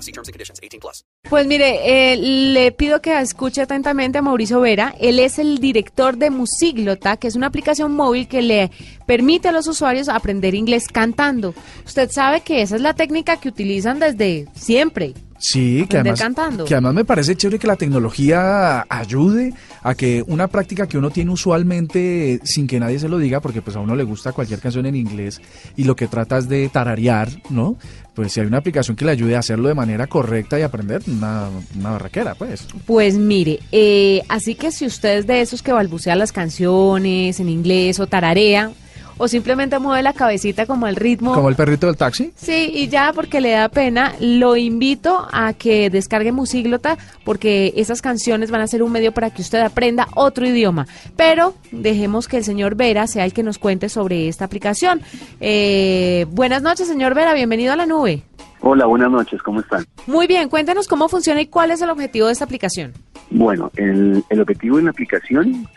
See terms and conditions. 18 plus. Pues mire, eh, le pido que escuche atentamente a Mauricio Vera. Él es el director de Musiglota, que es una aplicación móvil que le permite a los usuarios aprender inglés cantando. Usted sabe que esa es la técnica que utilizan desde siempre. Sí, que además, cantando. que además me parece chévere que la tecnología ayude a que una práctica que uno tiene usualmente sin que nadie se lo diga, porque pues a uno le gusta cualquier canción en inglés y lo que trata es de tararear, ¿no? Pues si hay una aplicación que le ayude a hacerlo de manera correcta y aprender, una, una barraquera, pues. Pues mire, eh, así que si usted es de esos que balbucea las canciones en inglés o tararea, o simplemente mueve la cabecita como el ritmo. Como el perrito del taxi. Sí, y ya porque le da pena, lo invito a que descargue Musiglota porque esas canciones van a ser un medio para que usted aprenda otro idioma. Pero dejemos que el señor Vera sea el que nos cuente sobre esta aplicación. Eh, buenas noches, señor Vera, bienvenido a la nube. Hola, buenas noches, ¿cómo están? Muy bien, cuéntenos cómo funciona y cuál es el objetivo de esta aplicación. Bueno, el, el objetivo de la aplicación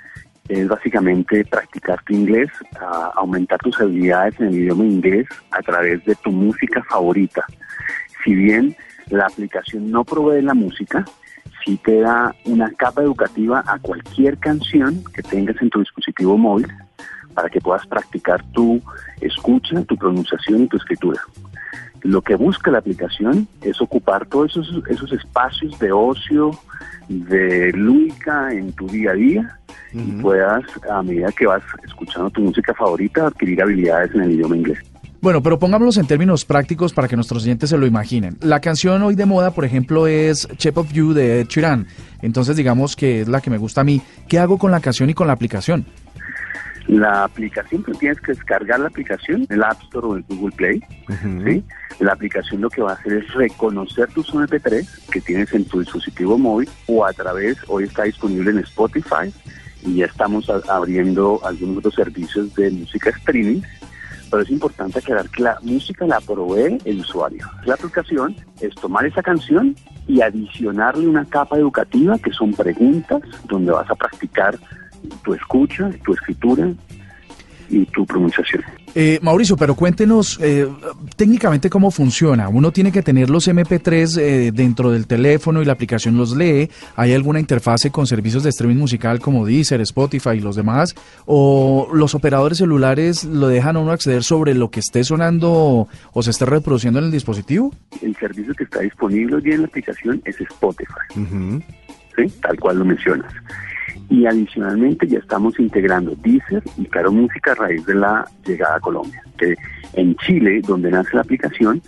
es básicamente practicar tu inglés, aumentar tus habilidades en el idioma inglés a través de tu música favorita. Si bien la aplicación no provee la música, sí te da una capa educativa a cualquier canción que tengas en tu dispositivo móvil para que puedas practicar tu escucha, tu pronunciación y tu escritura. Lo que busca la aplicación es ocupar todos esos, esos espacios de ocio, de lúdica en tu día a día y puedas, a medida que vas escuchando tu música favorita, adquirir habilidades en el idioma inglés. Bueno, pero pongámoslos en términos prácticos para que nuestros oyentes se lo imaginen. La canción hoy de moda, por ejemplo, es Shape of You de Ed Sheeran. Entonces, digamos que es la que me gusta a mí. ¿Qué hago con la canción y con la aplicación? La aplicación, tú tienes que descargar la aplicación en el App Store o en Google Play. ¿sí? La aplicación lo que va a hacer es reconocer tus MP3 que tienes en tu dispositivo móvil o a través, hoy está disponible en Spotify y ya estamos abriendo algunos otros servicios de música streaming. Pero es importante aclarar que la música la provee el usuario. La aplicación es tomar esa canción y adicionarle una capa educativa que son preguntas donde vas a practicar tu escucha, tu escritura y tu pronunciación. Eh, Mauricio, pero cuéntenos eh, técnicamente cómo funciona. Uno tiene que tener los MP3 eh, dentro del teléfono y la aplicación los lee. ¿Hay alguna interfase con servicios de streaming musical como Deezer, Spotify y los demás? ¿O los operadores celulares lo dejan a uno acceder sobre lo que esté sonando o se esté reproduciendo en el dispositivo? El servicio que está disponible hoy en la aplicación es Spotify, ¿sí? tal cual lo mencionas. Y adicionalmente ya estamos integrando Deezer y Caro Música a raíz de la llegada a Colombia. Que en Chile, donde nace la aplicación,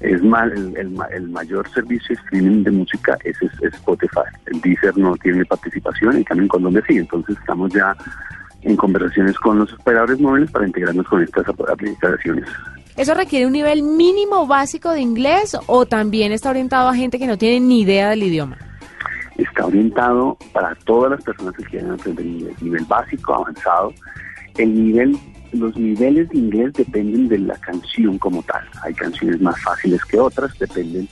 es mal, el, el el mayor servicio de streaming de música es, es- Spotify. El Deezer no tiene participación, en cambio en Colombia sí. Entonces estamos ya en conversaciones con los operadores móviles para integrarnos con estas ap- aplicaciones. ¿Eso requiere un nivel mínimo básico de inglés o también está orientado a gente que no tiene ni idea del idioma? Está orientado para todas las personas que quieran aprender inglés, nivel básico, avanzado. El nivel, los niveles de inglés dependen de la canción como tal. Hay canciones más fáciles que otras, dependen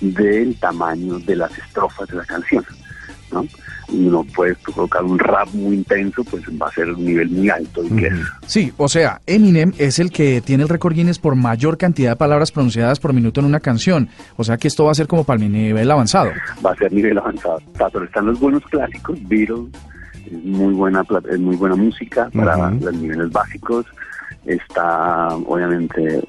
del tamaño de las estrofas de la canción, ¿no? Y uno puede colocar un rap muy intenso, pues va a ser un nivel muy alto de inglés. Sí, o sea, Eminem es el que tiene el récord Guinness por mayor cantidad de palabras pronunciadas por minuto en una canción. O sea que esto va a ser como para mi nivel avanzado. va a ser nivel avanzado. Pero están los buenos clásicos, Beatles, es muy buena es muy buena música para los niveles básicos. Está obviamente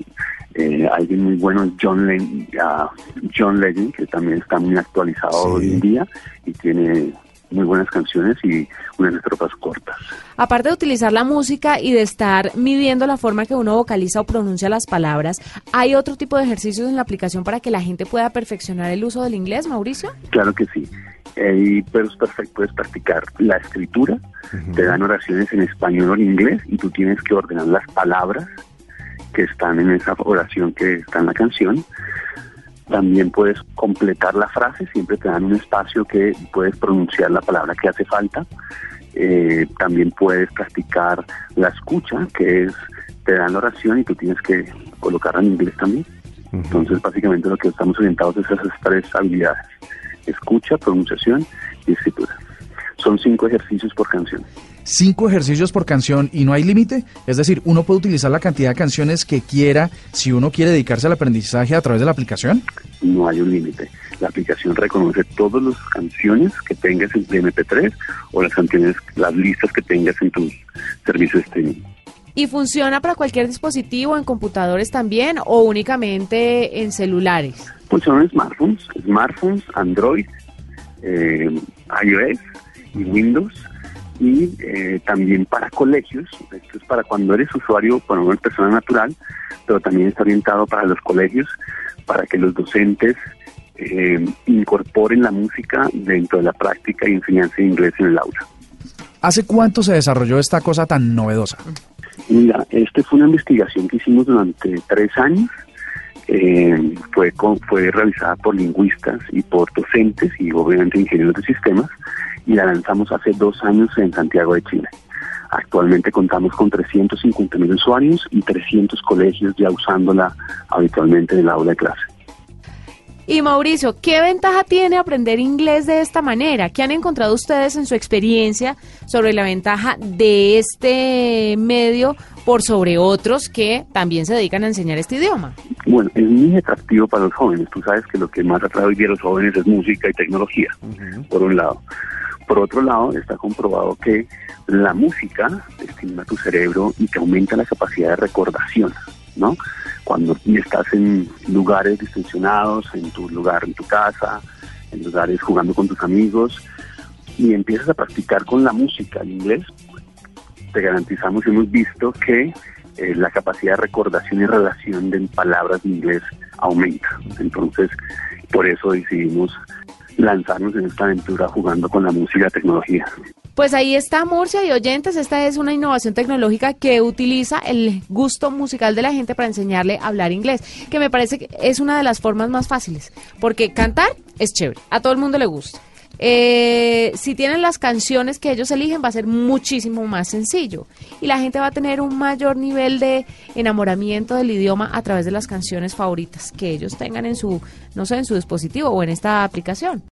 eh, alguien muy bueno, John Len- ah, John Legend, que también está muy actualizado hoy en día y tiene muy buenas canciones y unas estrofas cortas. Aparte de utilizar la música y de estar midiendo la forma que uno vocaliza o pronuncia las palabras, ¿hay otro tipo de ejercicios en la aplicación para que la gente pueda perfeccionar el uso del inglés, Mauricio? Claro que sí. Eh, pero es perfecto, puedes practicar la escritura, te dan oraciones en español o en inglés y tú tienes que ordenar las palabras que están en esa oración que está en la canción También puedes completar la frase, siempre te dan un espacio que puedes pronunciar la palabra que hace falta. Eh, también puedes practicar la escucha, que es, te dan la oración y tú tienes que colocarla en inglés también. Entonces, básicamente lo que estamos orientados es a esas tres habilidades. Escucha, pronunciación y escritura. Son cinco ejercicios por canción. Cinco ejercicios por canción y no hay límite. Es decir, uno puede utilizar la cantidad de canciones que quiera si uno quiere dedicarse al aprendizaje a través de la aplicación. No hay un límite. La aplicación reconoce todas las canciones que tengas en MP3 o las canciones, las listas que tengas en tu servicio de streaming. ¿Y funciona para cualquier dispositivo, en computadores también o únicamente en celulares? Funciona en smartphones, smartphones, Android, eh, iOS y Windows y eh, también para colegios, esto es para cuando eres usuario, bueno, una persona natural, pero también está orientado para los colegios, para que los docentes eh, incorporen la música dentro de la práctica y enseñanza de inglés en el aula. ¿Hace cuánto se desarrolló esta cosa tan novedosa? Mira, esta fue una investigación que hicimos durante tres años. Eh, fue, con- fue realizada por lingüistas y por docentes y obviamente ingenieros de sistemas y la lanzamos hace dos años en Santiago de Chile. Actualmente contamos con 350 mil usuarios y 300 colegios ya usándola habitualmente en el aula de clase. Y Mauricio, ¿qué ventaja tiene aprender inglés de esta manera? ¿Qué han encontrado ustedes en su experiencia sobre la ventaja de este medio por sobre otros que también se dedican a enseñar este idioma? Bueno, es muy atractivo para los jóvenes. Tú sabes que lo que más atrae hoy día a los jóvenes es música y tecnología, por un lado. Por otro lado, está comprobado que la música estimula tu cerebro y te aumenta la capacidad de recordación, ¿no? Cuando estás en lugares distensionados, en tu lugar, en tu casa, en lugares jugando con tus amigos, y empiezas a practicar con la música en inglés, te garantizamos y hemos visto que eh, la capacidad de recordación y relación de palabras de inglés aumenta. Entonces, por eso decidimos lanzarnos en esta aventura jugando con la música y tecnología. Pues ahí está Murcia y oyentes, esta es una innovación tecnológica que utiliza el gusto musical de la gente para enseñarle a hablar inglés, que me parece que es una de las formas más fáciles, porque cantar es chévere, a todo el mundo le gusta. Eh, si tienen las canciones que ellos eligen va a ser muchísimo más sencillo y la gente va a tener un mayor nivel de enamoramiento del idioma a través de las canciones favoritas que ellos tengan en su, no sé, en su dispositivo o en esta aplicación.